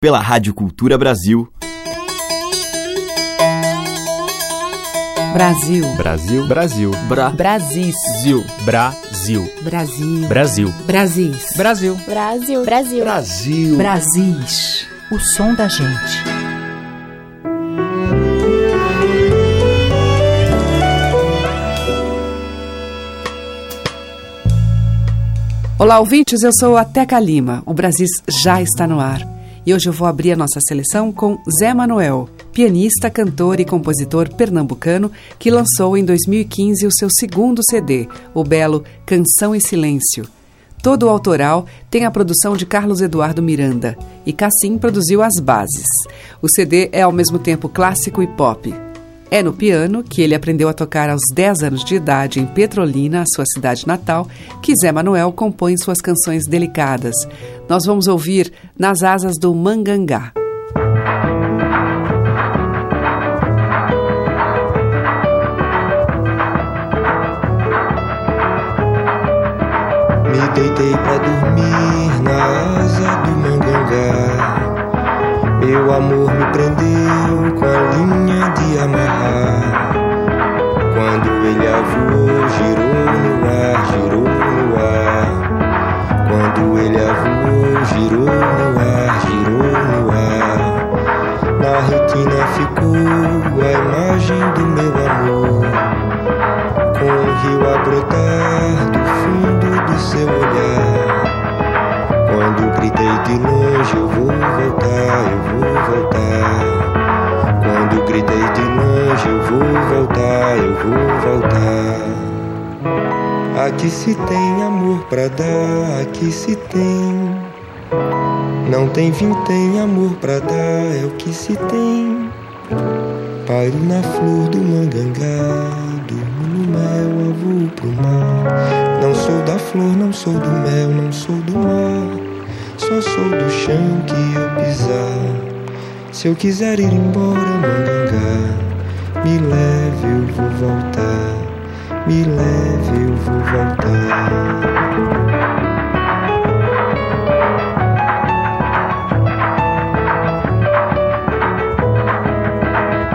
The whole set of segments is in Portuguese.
pela Rádio Cultura Brasil. Brasil. Brasil. Brasil. Bra. Brasil. Brasil. Brasil. Brasil. Brasis. Brasil. Brasil. Brasil. Brasil. Brasis. O som da gente. Olá, ouvintes. Eu sou a Teca Lima. O Brasis já está no ar. E hoje eu vou abrir a nossa seleção com Zé Manuel, pianista, cantor e compositor pernambucano que lançou em 2015 o seu segundo CD, o belo Canção e Silêncio. Todo o autoral tem a produção de Carlos Eduardo Miranda e Cassim produziu as bases. O CD é ao mesmo tempo clássico e pop. É no piano que ele aprendeu a tocar aos 10 anos de idade em Petrolina, sua cidade natal, que Zé Manuel compõe suas canções delicadas. Nós vamos ouvir Nas Asas do Mangangá. Me deitei pra dormir na asa do mangangá. Meu amor me prendeu com a linha de amarrar. Quando ele avou, girou no ar, girou no ar. Quando ele avou, girou no ar, girou no ar. Na retina ficou a imagem do meu amor. Com o rio a brotar do fundo do seu olhar. Quando gritei de longe, eu vou voltar, eu vou voltar. Quando gritei de longe, eu vou voltar, eu vou voltar. Aqui se tem amor pra dar, aqui se tem. Não tem fim, tem amor pra dar, é o que se tem. Pairo na flor do mangangá, durmo no mel, avô pro mar. Não sou da flor, não sou do mel, não sou do mar. Só sou do chão que eu pisar. Se eu quiser ir embora, mangangá, me leve, eu vou voltar. Me leve, eu vou voltar.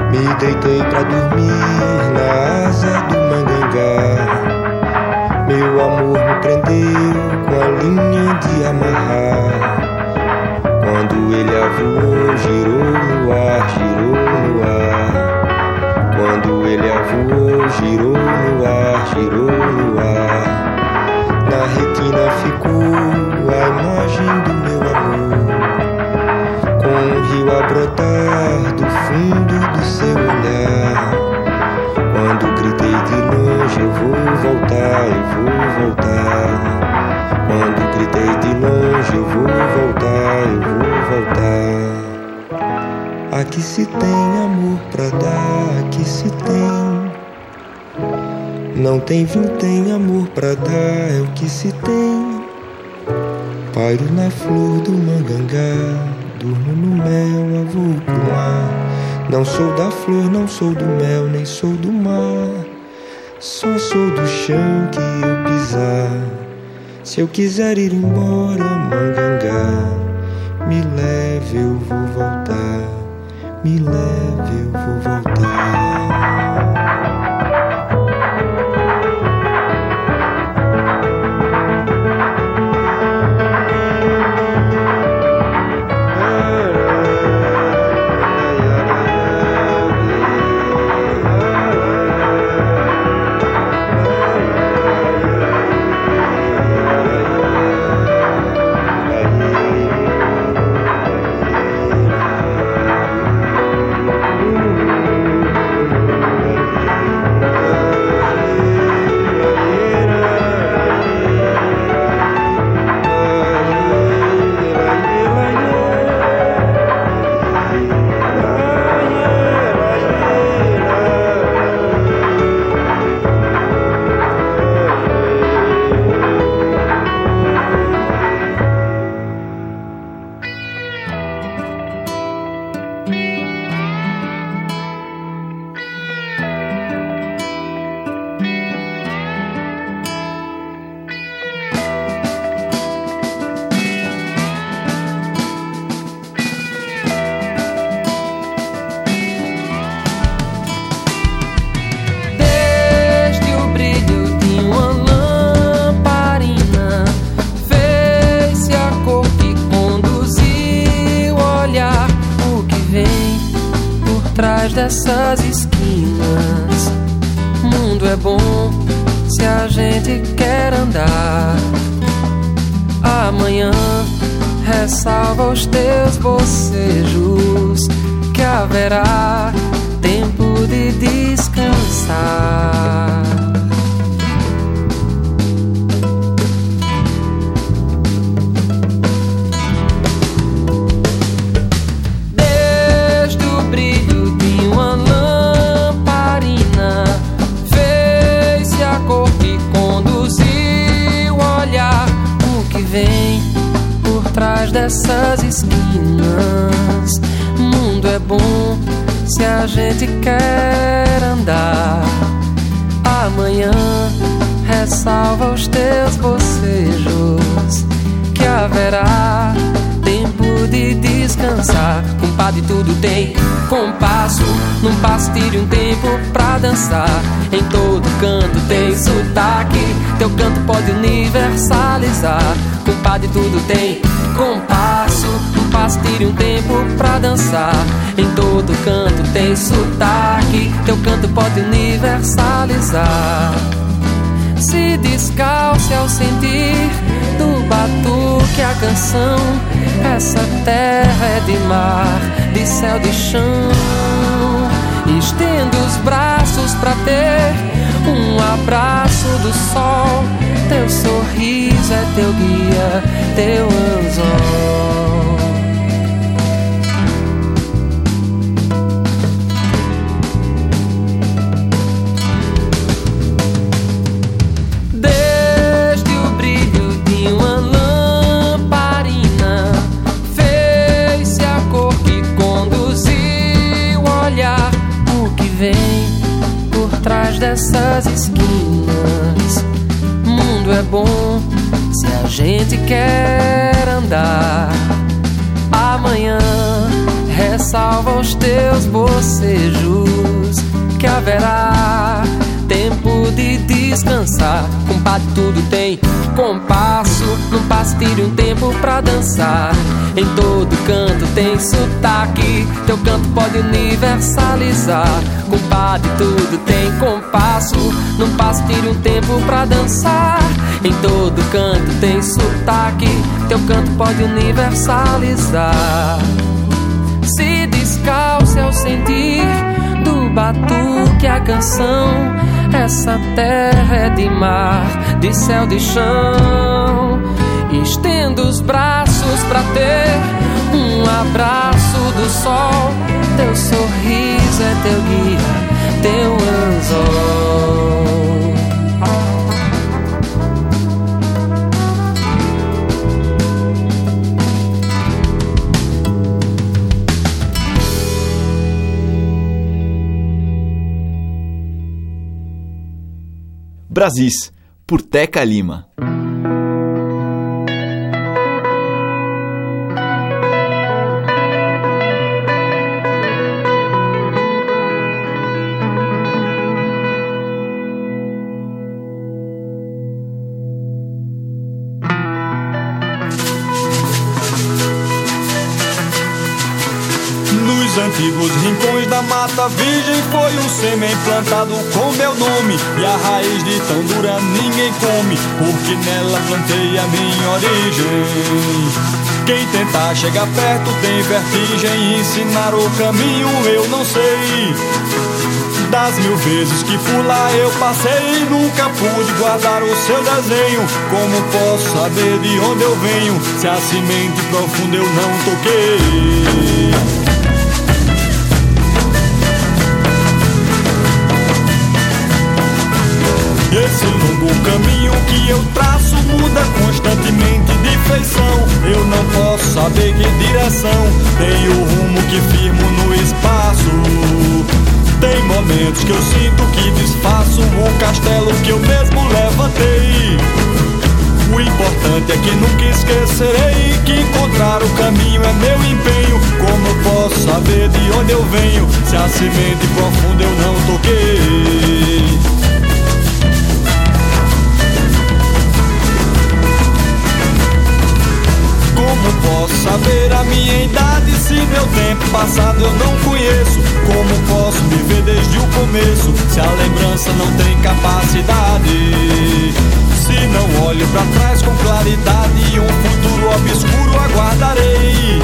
Me deitei pra dormir na asa do mangangá. Meu amor me prendeu com a linha de amarrar. Ele avou, girou no ar, girou no ar. Quando ele avou, girou no ar, girou no ar. Na retina ficou a imagem do meu amor. Com o rio a brotar do fundo do seu olhar. Quando gritei de longe, eu vou voltar, eu vou voltar. Quando gritei de longe, eu vou voltar, eu vou voltar. Aqui se tem amor pra dar, aqui se tem. Não tem fim, tem amor pra dar, é o que se tem. Pairo na flor do mangangá, durmo no mel, avô pro mar. Não sou da flor, não sou do mel, nem sou do mar. Só sou do chão que eu. Se eu quiser ir embora, mangangá, me leve, eu vou voltar. Me leve, eu vou voltar. Ressalva os teus bocejos que haverá tempo de descansar. Dessas esquinas. Mundo é bom se a gente quer andar. Amanhã ressalva os teus bocejos que haverá tempo de descansar. Compadre, tudo tem compasso. Num passo tire um tempo pra dançar. Em todo canto tem sotaque. Teu canto pode universalizar. Compadre, tudo tem compasso. Um passo tire um tempo pra dançar. Em todo canto tem sotaque. Teu canto pode universalizar. Se descalce ao sentir do batuque a canção. Essa terra é de mar, de céu, de chão. Estendo os braços pra ter um abraço do sol. Teu sorriso é teu guia, teu anzol. dessas esquinas. Bom se a gente quer andar. Amanhã ressalva os teus bocejos que haverá tempo de descansar. Compadre, tudo tem compasso. Num passo, tire um tempo pra dançar. Em todo canto tem sotaque. Teu canto pode universalizar. Compadre, tudo tem compasso. Num passo, tire um tempo pra dançar. Em todo canto tem sotaque. Teu canto pode universalizar. Se descalce ao sentir do batuque a canção essa terra é de mar, de céu, de chão. Estendo os braços para ter um abraço do sol. Teu sorriso é teu guia, teu anzol. Brasis, por Teca Lima. antigos rincões da mata sêmen plantado com meu nome. E a raiz de tão dura ninguém come Porque nela plantei a minha origem. Quem tentar chegar perto tem vertigem Ensinar o caminho eu não sei. Das mil vezes que fui lá eu passei. Nunca pude guardar o seu desenho. Como posso saber de onde eu venho? Se a semente profunda eu não toquei? Longo caminho que eu traço muda constantemente de feição. Eu não posso saber que direção tem o rumo que firmo no espaço. Tem momentos que eu sinto que desfaço o castelo que eu mesmo levantei. O importante é que nunca esquecerei que encontrar o caminho é meu empenho. Como posso saber de onde eu venho se a semente profunda eu não toquei? Saber a minha idade se meu tempo passado eu não conheço. Como posso viver desde o começo se a lembrança não tem capacidade? Se não olho para trás com claridade, um futuro obscuro aguardarei.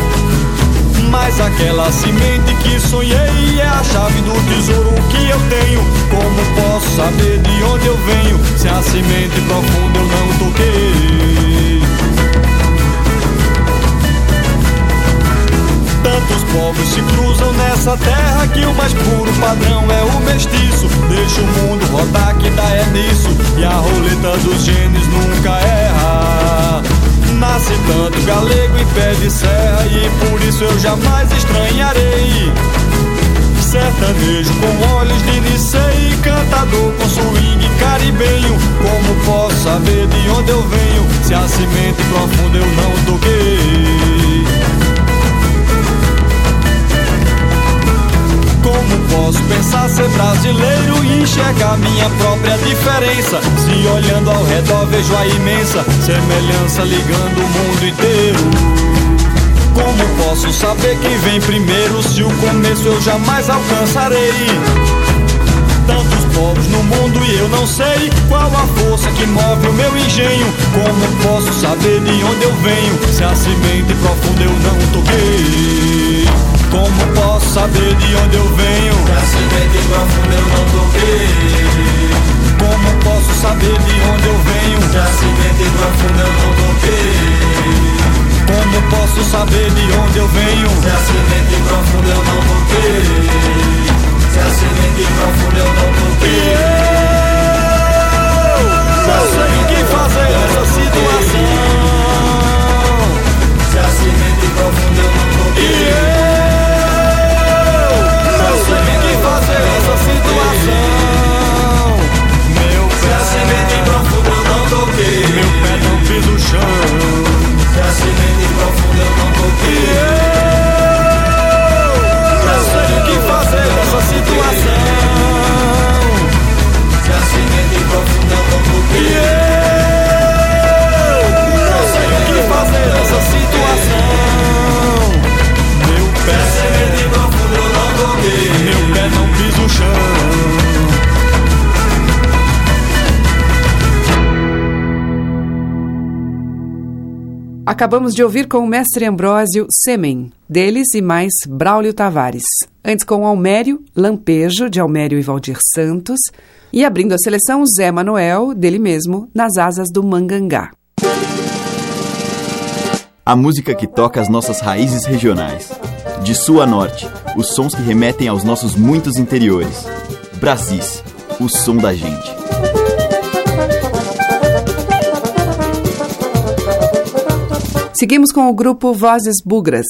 Mas aquela semente que sonhei é a chave do tesouro que eu tenho. Como posso saber de onde eu venho se a semente profunda eu não toquei? Tantos povos se cruzam nessa terra que o mais puro padrão é o mestiço. Deixa o mundo rodar que dá é nisso e a roleta dos genes nunca erra. Nasce tanto galego em pé de serra e por isso eu jamais estranharei. Sertanejo com olhos de Nicei, cantador com swing caribenho. Como posso saber de onde eu venho se a semente profunda eu não toquei? Posso pensar ser brasileiro e enxergar minha própria diferença? Se olhando ao redor vejo a imensa semelhança ligando o mundo inteiro. Como posso saber quem vem primeiro se o começo eu jamais alcançarei? Tantos povos no mundo e eu não sei qual a força que move o meu engenho. Como posso saber de onde eu venho se a semente profunda eu não toquei? Como posso saber de onde eu venho? Pra semente profunda eu não toquei. Como posso saber de onde eu venho? Pra semente profunda eu não toquei. Como posso saber de onde eu venho? Se a semente profunda eu não toquei. Se a semente profunda eu não toquei. Não sei o que fazer nessa situação. Se a semente eu não Meu pé não pisa o chão. Se a semente profunda eu não toquei. Eu não sei o que fazer nessa situação. Se a semente profunda eu não toquei. Acabamos de ouvir com o mestre Ambrósio Semen, deles e mais Braulio Tavares. Antes com Almério, Lampejo, de Almério e Valdir Santos. E abrindo a seleção, Zé Manuel, dele mesmo, Nas Asas do Mangangá. A música que toca as nossas raízes regionais. De sul a norte, os sons que remetem aos nossos muitos interiores. Brasis, o som da gente. Seguimos com o grupo Vozes Bugras.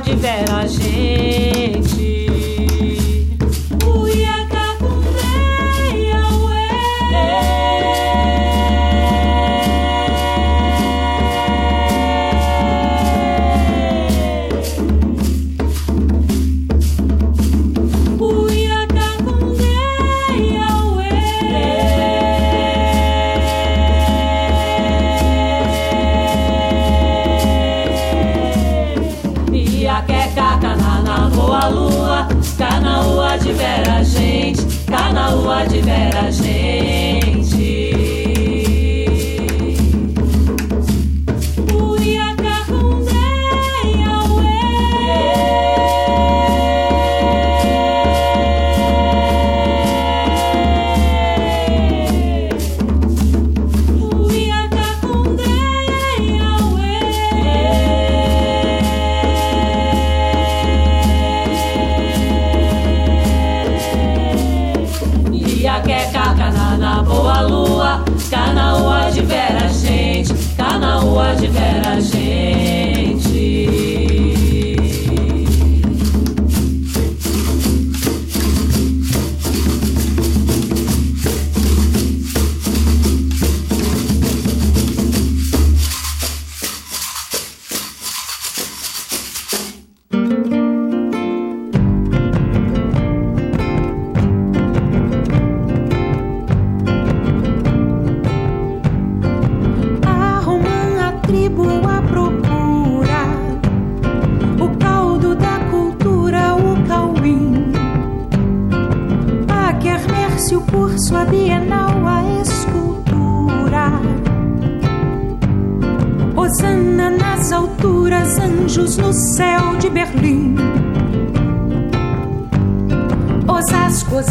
Canaúá de vera gente. Canana, boa lua, Canaúá de vera gente, Canaúá de vera gente.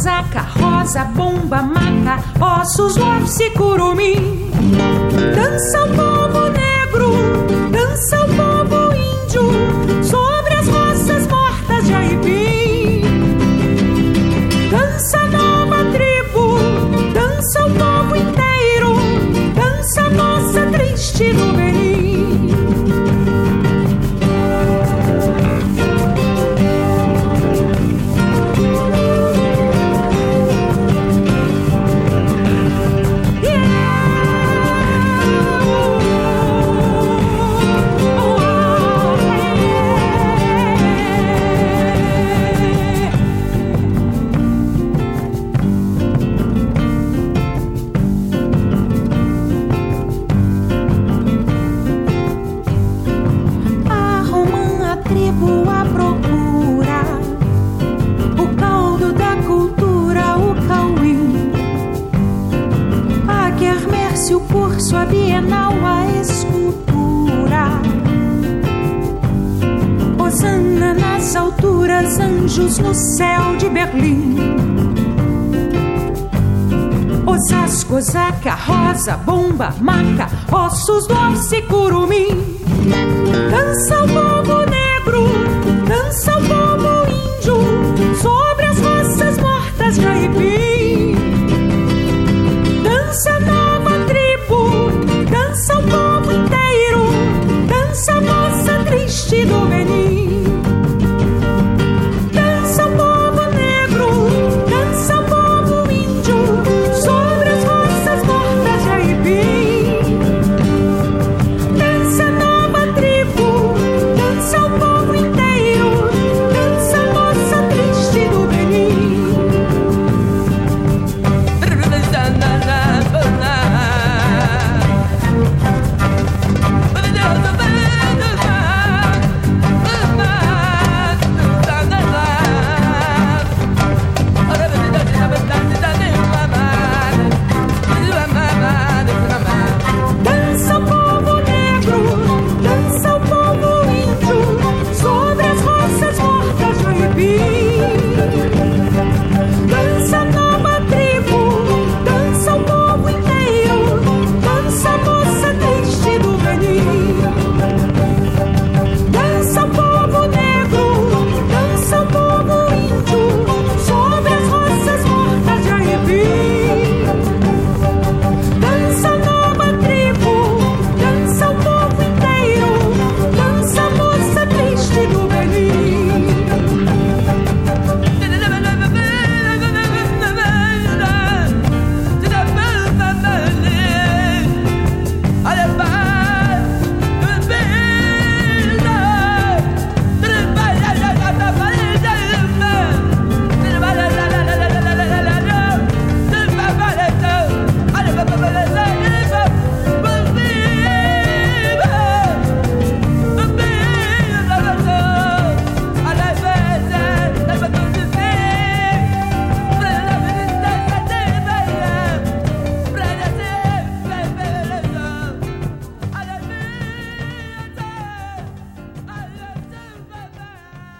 Osaka, Rosa, Bomba, Maca, Ossos, Lopse, Curumim. Dança o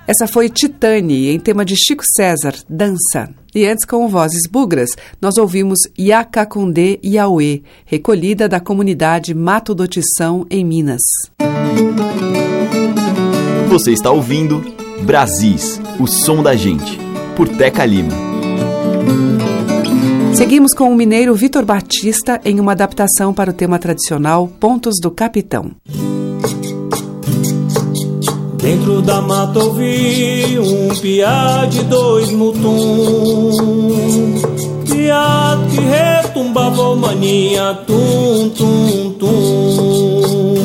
Essa foi Titane, em tema de Chico César, Dança. E antes, com vozes bugras, nós ouvimos Yacacundê Iauê, recolhida da comunidade Mato do Tição, em Minas. Você está ouvindo Brasis, o som da gente, por Teca Lima. Seguimos com o mineiro Vitor Batista em uma adaptação para o tema tradicional Pontos do Capitão. Dentro da mata ouvi um piá de dois mutum. Piá que retumbava maninha tum tum tum.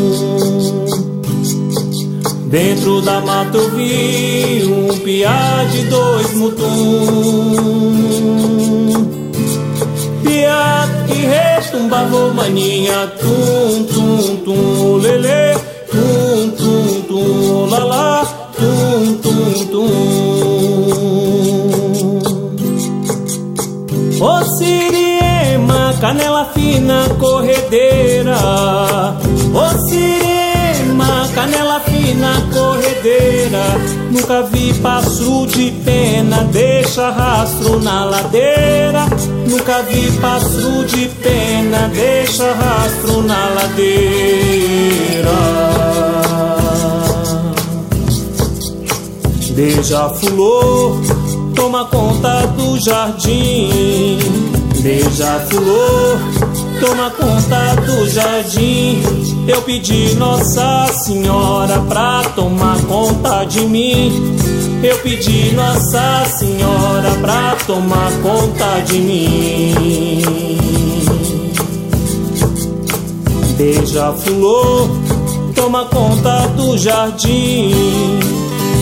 Dentro da mata ouvi um piá de dois mutum. Piá que retumbava maninha tum tum tum canela fina, corredeira. Ô Cirema, canela fina, corredeira. Nunca vi passo de pena, deixa rastro na ladeira. Nunca vi passo de pena, deixa rastro na ladeira. Beija-flor, toma conta do jardim. Beija-flor, toma conta do jardim. Eu pedi Nossa Senhora pra tomar conta de mim. Eu pedi Nossa Senhora pra tomar conta de mim. Beija-flor, toma conta do jardim.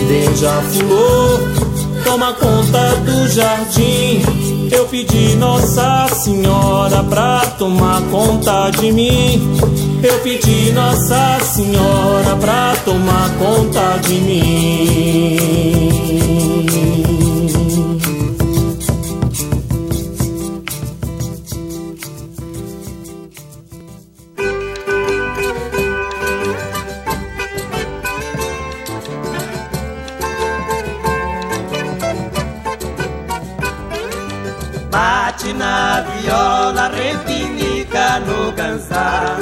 Beija-flor, toma conta do jardim. Eu pedi Nossa Senhora pra tomar conta de mim. Eu pedi Nossa Senhora pra tomar conta de mim. Viola, repinica no ganzá.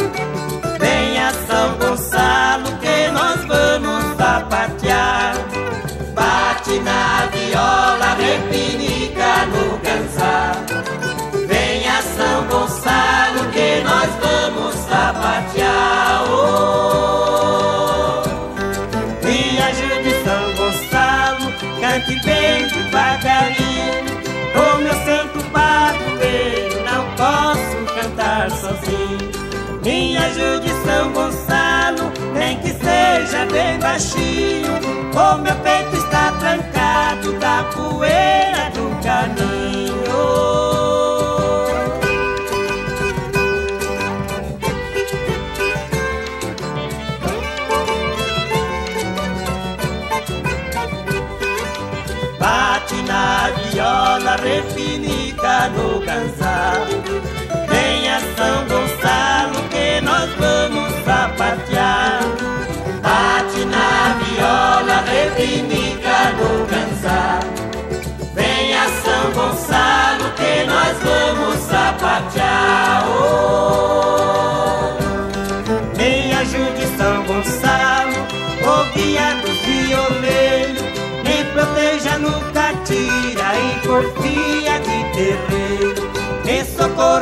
Bem baixinho. Oh, meu peito está trancado da poeira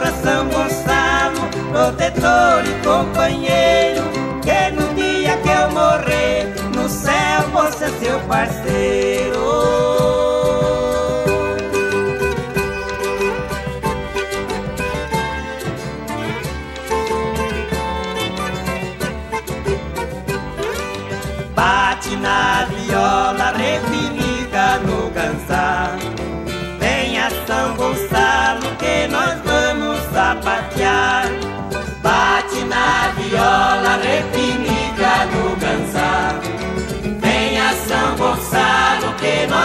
socorra São Gonçalo, protetor e companheiro. Que no dia que eu morrer, no céu vou ser seu parceiro.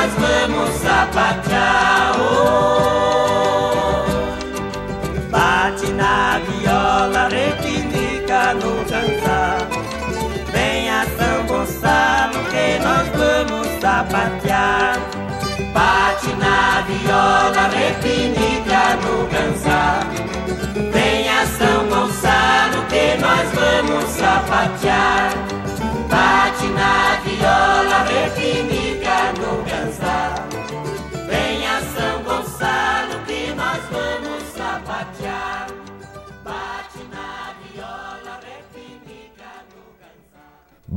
Nós vamos zapatear. Oh, bate na viola, repinica no ganzá. Venha São Gonçalo que nós vamos zapatear. Bate na viola, repinica no ganzá. Venha São Gonçalo que nós vamos zapatear.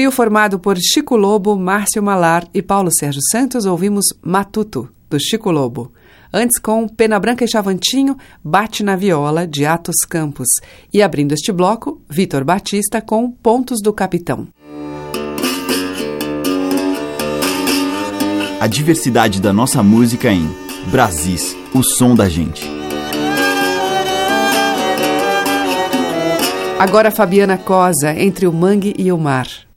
Trio formado por Chico Lobo, Márcio Malar e Paulo Sérgio Santos, ouvimos Matuto, do Chico Lobo. Antes, com Pena Branca e Chavantinho, Bate na Viola, de Atos Campos. E abrindo este bloco, Vitor Batista com Pontos do Capitão. A diversidade da nossa música em Brasis, o som da gente. Agora Fabiana Cosa, Entre o Mangue e o Mar.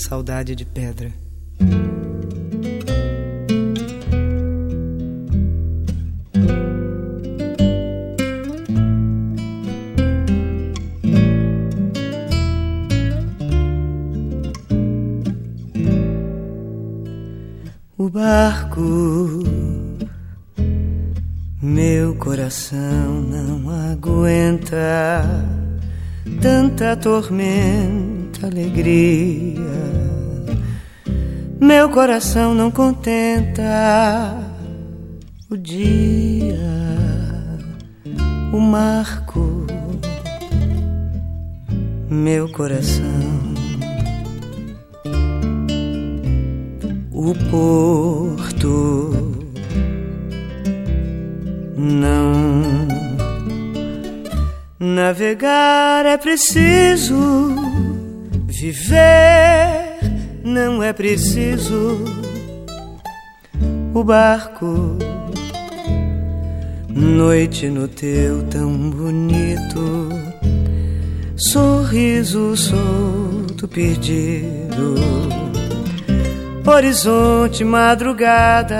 Saudade de pedra. O barco, meu coração não aguenta tanta tormenta alegria. Meu coração não contenta o dia, o marco, meu coração. O porto não navegar é preciso viver não é preciso. O barco noite no teu tão bonito sorriso solto perdido horizonte madrugada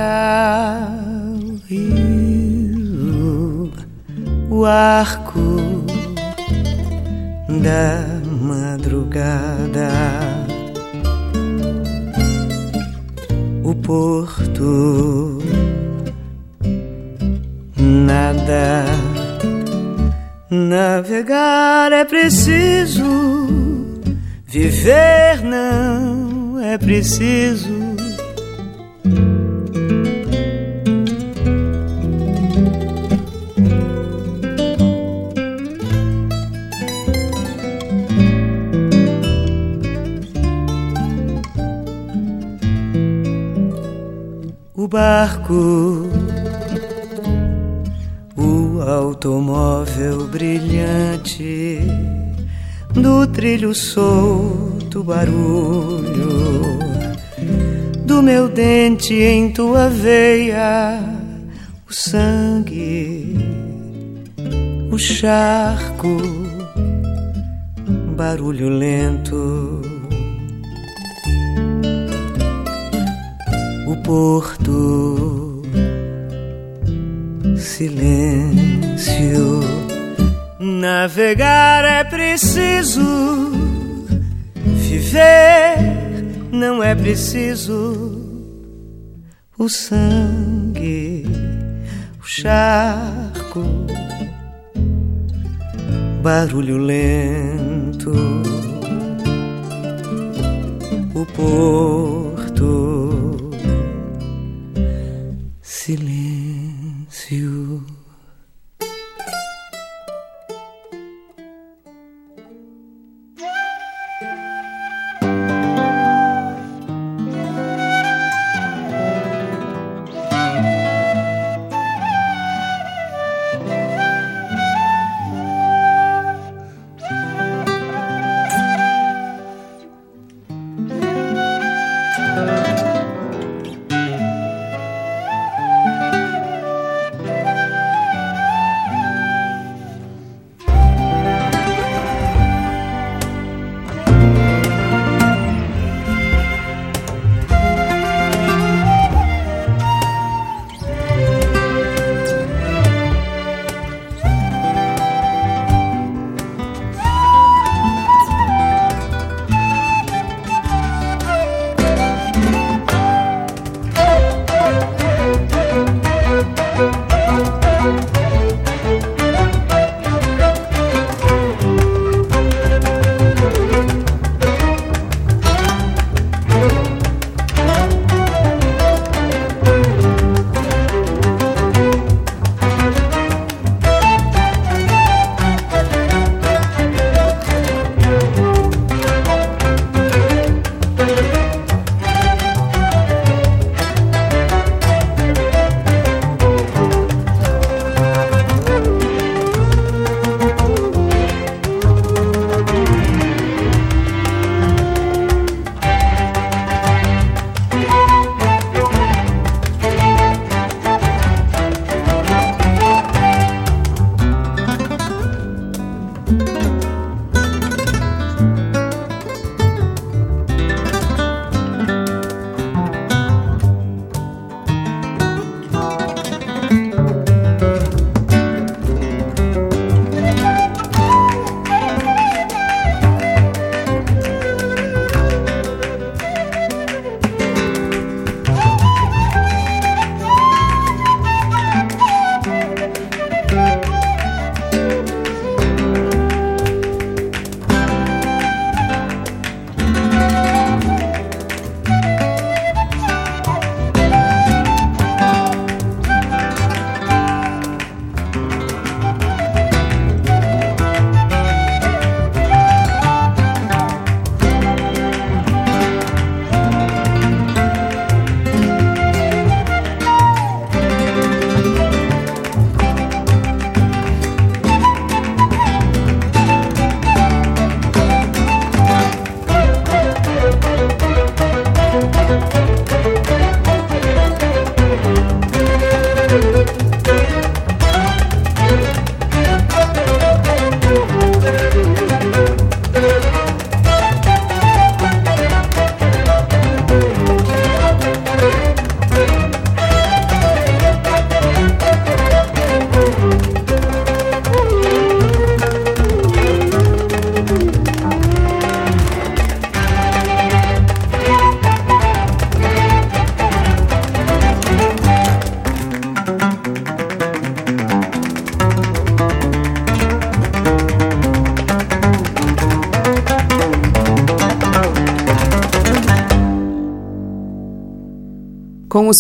rio o arco da madrugada. O porto nada navegar é preciso, viver não é preciso barco, o automóvel brilhante do trilho solto barulho do meu dente em tua veia, o sangue, o charco, barulho lento porto, silêncio. Navegar é preciso, viver não é preciso. O sangue, o charco, barulho lento, o porto silêncio.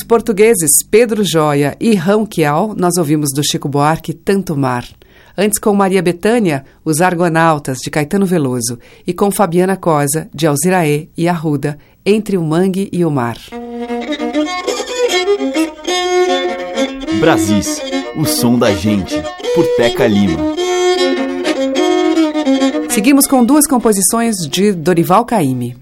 Os portugueses Pedro Joia e Rão Quial, nós ouvimos do Chico Buarque Tanto Mar. Antes com Maria Betânia, Os Argonautas, de Caetano Veloso. E com Fabiana Cosa, de Alziraê e Arruda, Entre o Mangue e o Mar. Brasis, o som da gente, por Teca Lima. Seguimos com duas composições de Dorival Caymmi.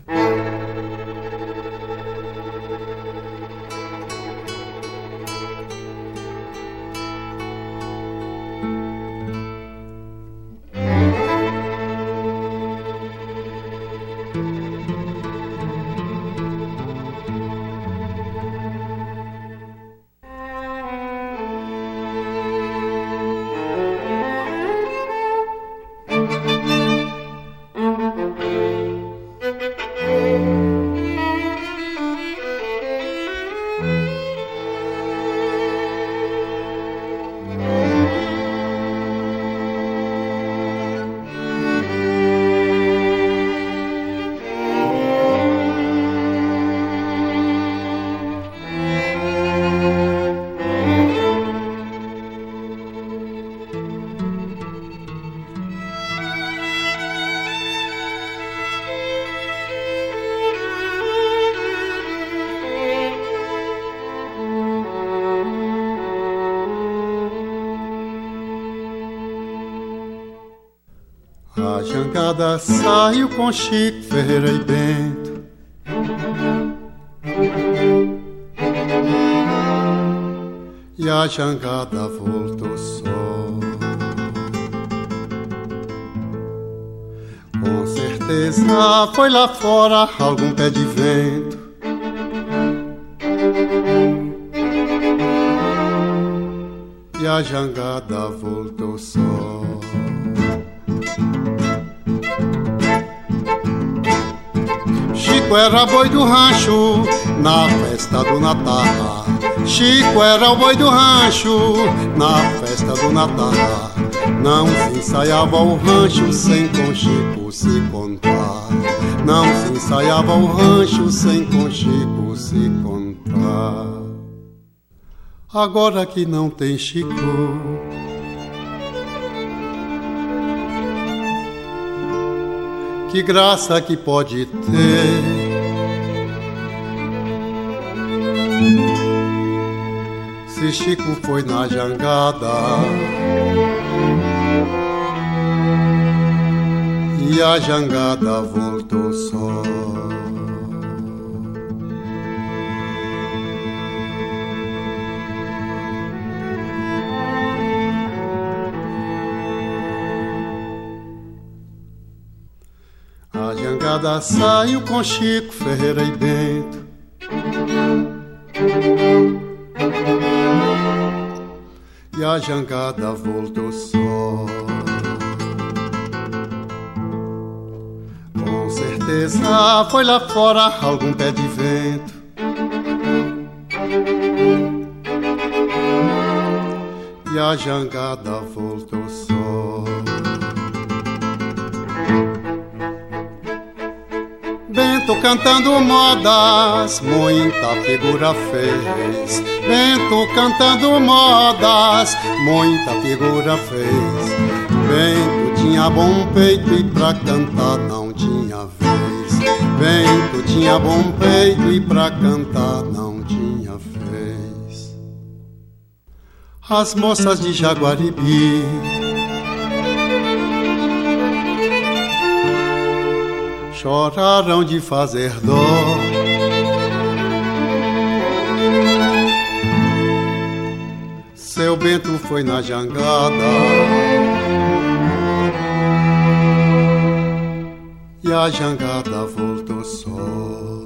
A jangada saiu com Chico Ferreira e Bento. E a jangada voltou só. Com certeza foi lá fora algum pé de vento. E a jangada voltou só. Chico era boi do rancho na festa do Natal. Chico era o boi do rancho na festa do Natal. Não se ensaiava o rancho sem com Chico se contar. Não se ensaiava o rancho sem com Chico se contar. Agora que não tem Chico. que graça que pode ter. Chico foi na jangada e a jangada voltou só. A jangada saiu com Chico Ferreira e Bento. E a jangada voltou só. Com certeza foi lá fora algum pé de vento. E a jangada voltou só. Bento cantando modas, muita figura fez. Bento cantando modas, muita figura fez. Bento tinha bom peito e pra cantar não tinha vez. Bento tinha bom peito e pra cantar não tinha vez. As moças de Jaguaribe choraram de fazer dó. Seu Bento foi na jangada e a jangada voltou só.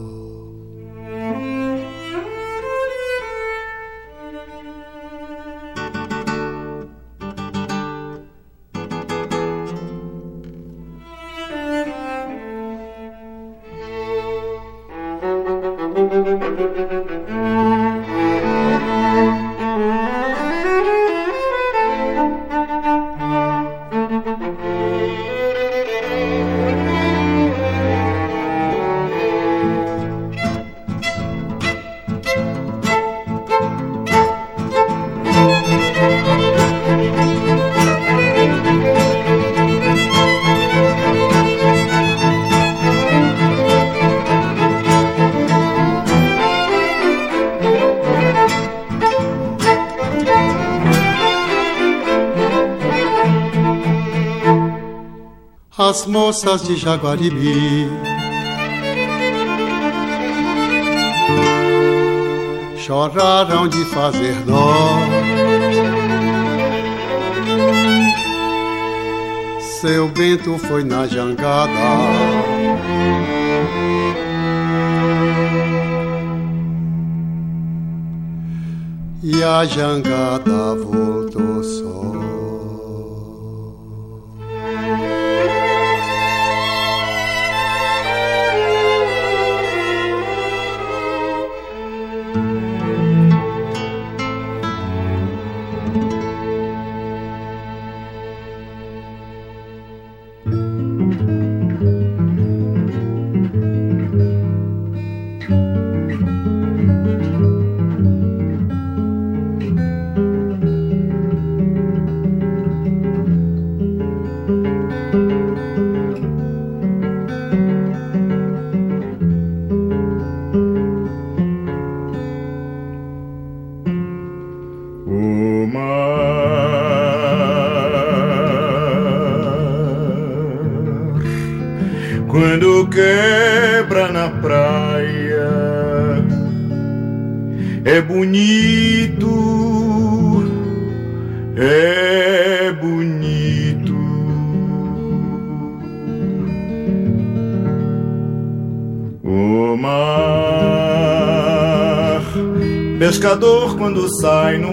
As moças de Jaguaribe. Choraram de fazer dó. Seu Bento foi na jangada. E a jangada voltou só.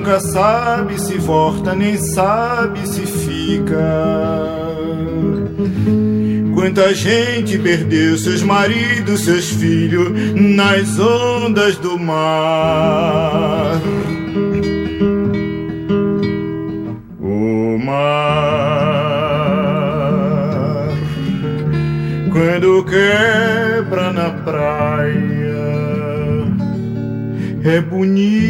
Nunca sabe se volta, nem sabe se fica. Quanta gente perdeu seus maridos, seus filhos nas ondas do mar. O mar, quando quebra na praia é bonito,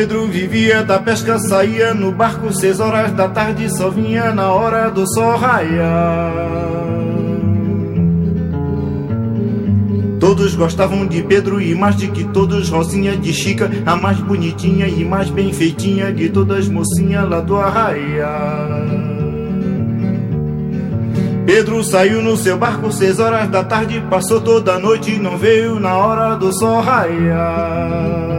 Pedro vivia da pesca, saía no barco seis horas da tarde, só vinha na hora do sol raiar. Todos gostavam de Pedro e mais de que todos Rosinha de Chica, a mais bonitinha e mais bem feitinha de todas mocinha lá do arraia. Pedro saiu no seu barco seis horas da tarde, passou toda a noite não veio na hora do sol raiar.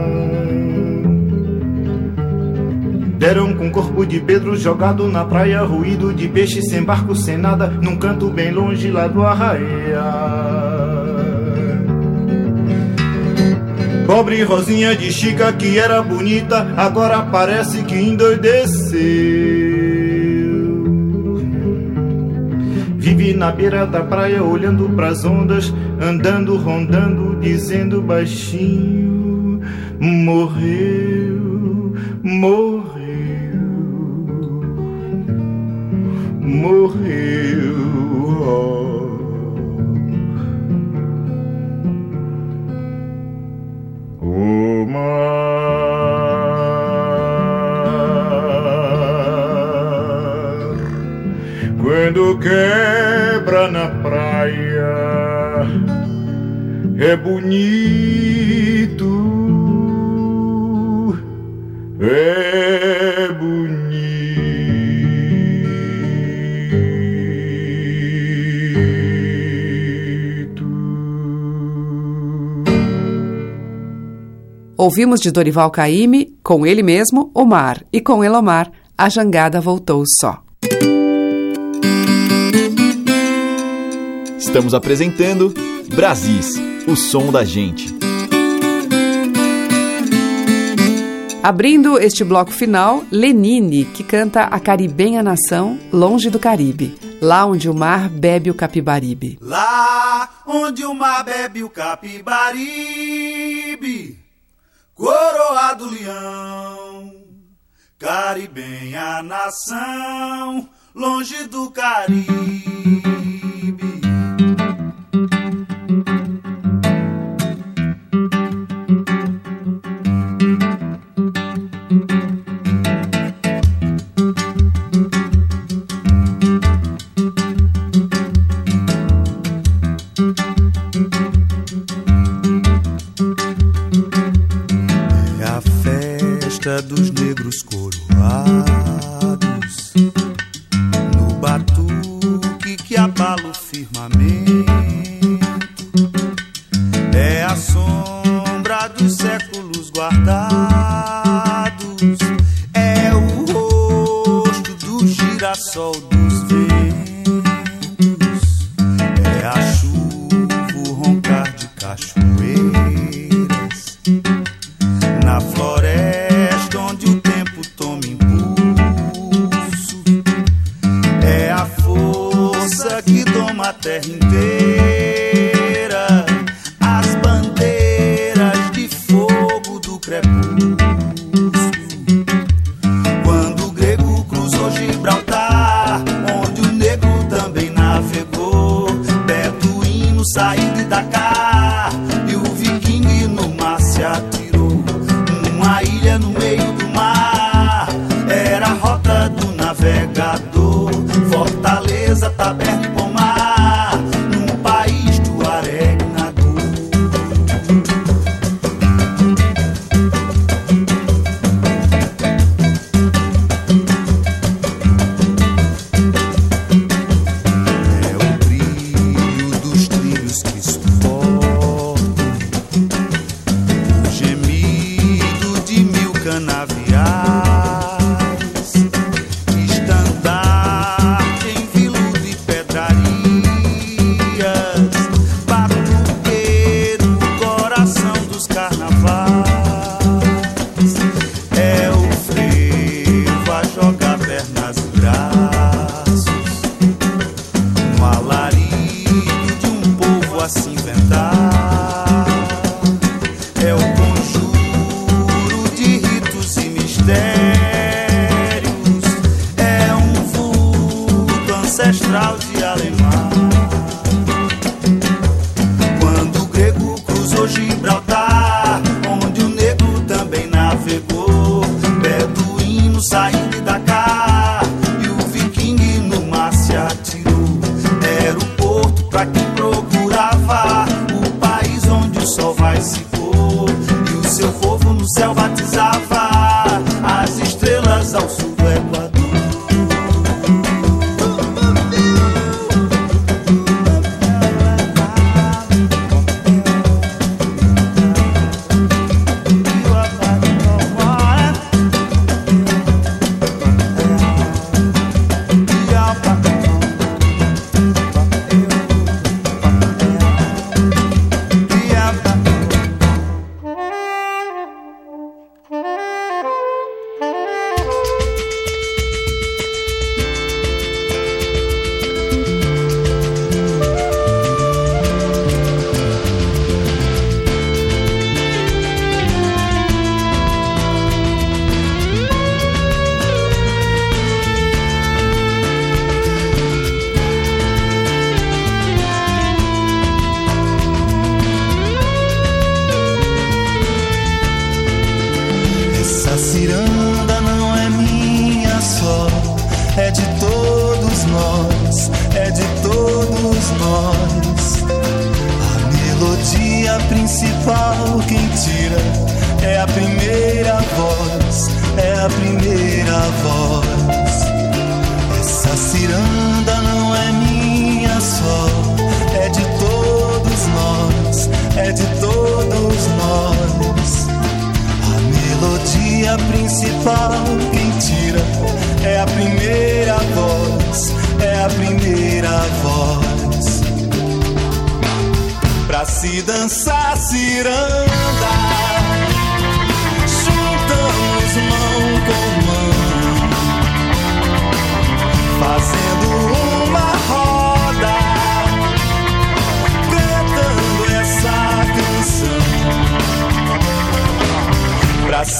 Deram com o corpo de Pedro jogado na praia, ruído de peixe sem barco, sem nada, num canto bem longe lá do arraia. Pobre Rosinha de Chica que era bonita, agora parece que endoideceu. Vive na beira da praia olhando pras ondas, andando, rondando, dizendo baixinho: Morreu, morreu, morreu. Oh. quando quebra na praia é bonito, é Ouvimos de Dorival Caymmi, com ele mesmo, o mar, e com Elomar, a jangada voltou só. Estamos apresentando Brasis, o som da gente. Abrindo este bloco final, Lenine, que canta A Caribenha Nação, Longe do Caribe, lá onde o mar bebe o Capibaribe. Lá onde o mar bebe o Capibaribe, coroado leão, Caribenha Nação, longe do Caribe.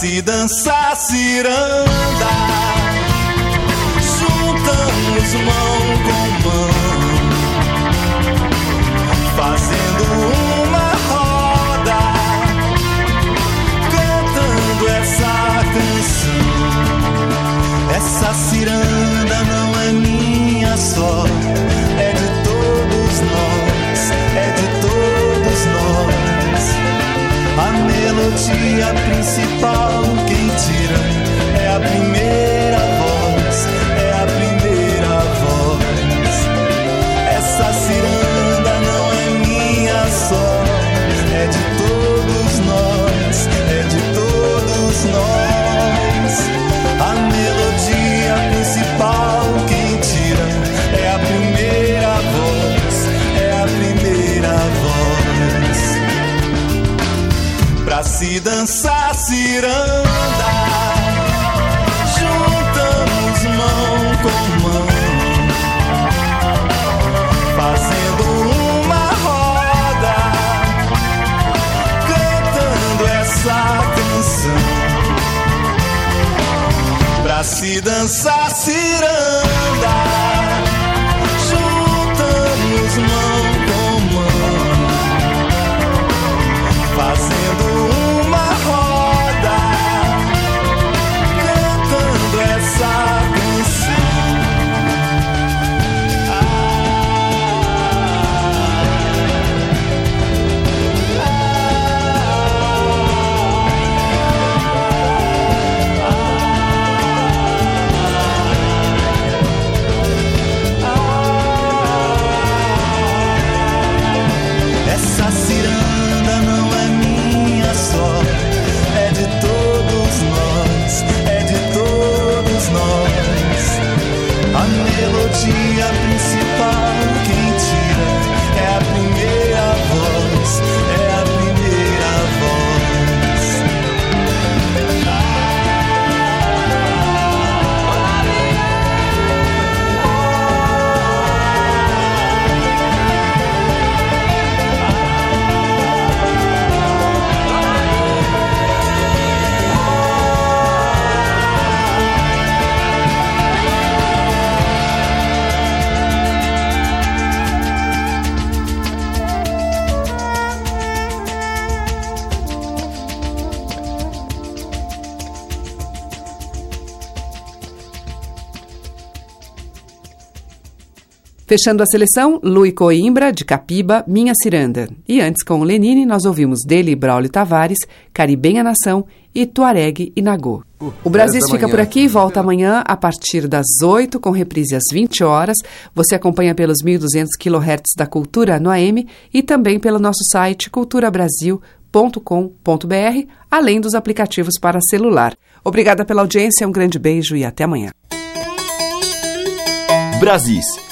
se dançar ciranda, juntamos mão com mão, fazendo uma roda, cantando essa canção. Essa ciranda não é minha só, é de todos nós, é de todos nós. A melodia principal é a primeira voz, é a primeira voz. Essa ciranda não é minha só, é de todos nós, é de todos nós. A melodia principal quem tira é a primeira voz, é a primeira voz. Pra se dançar ciranda se dançar ciranda, Fechando a seleção, Lui Coimbra, de Capiba, Minha Ciranda. E antes, com o Lenine, nós ouvimos dele Braulio Tavares, Caribenha Nação e Tuareg e Nagô. O Brasil fica por aqui, volta amanhã a partir das 8, com reprise às 20 horas. Você acompanha pelos 1.200 kHz da Cultura no AM e também pelo nosso site culturabrasil.com.br, além dos aplicativos para celular. Obrigada pela audiência, um grande beijo e até amanhã. Brasis.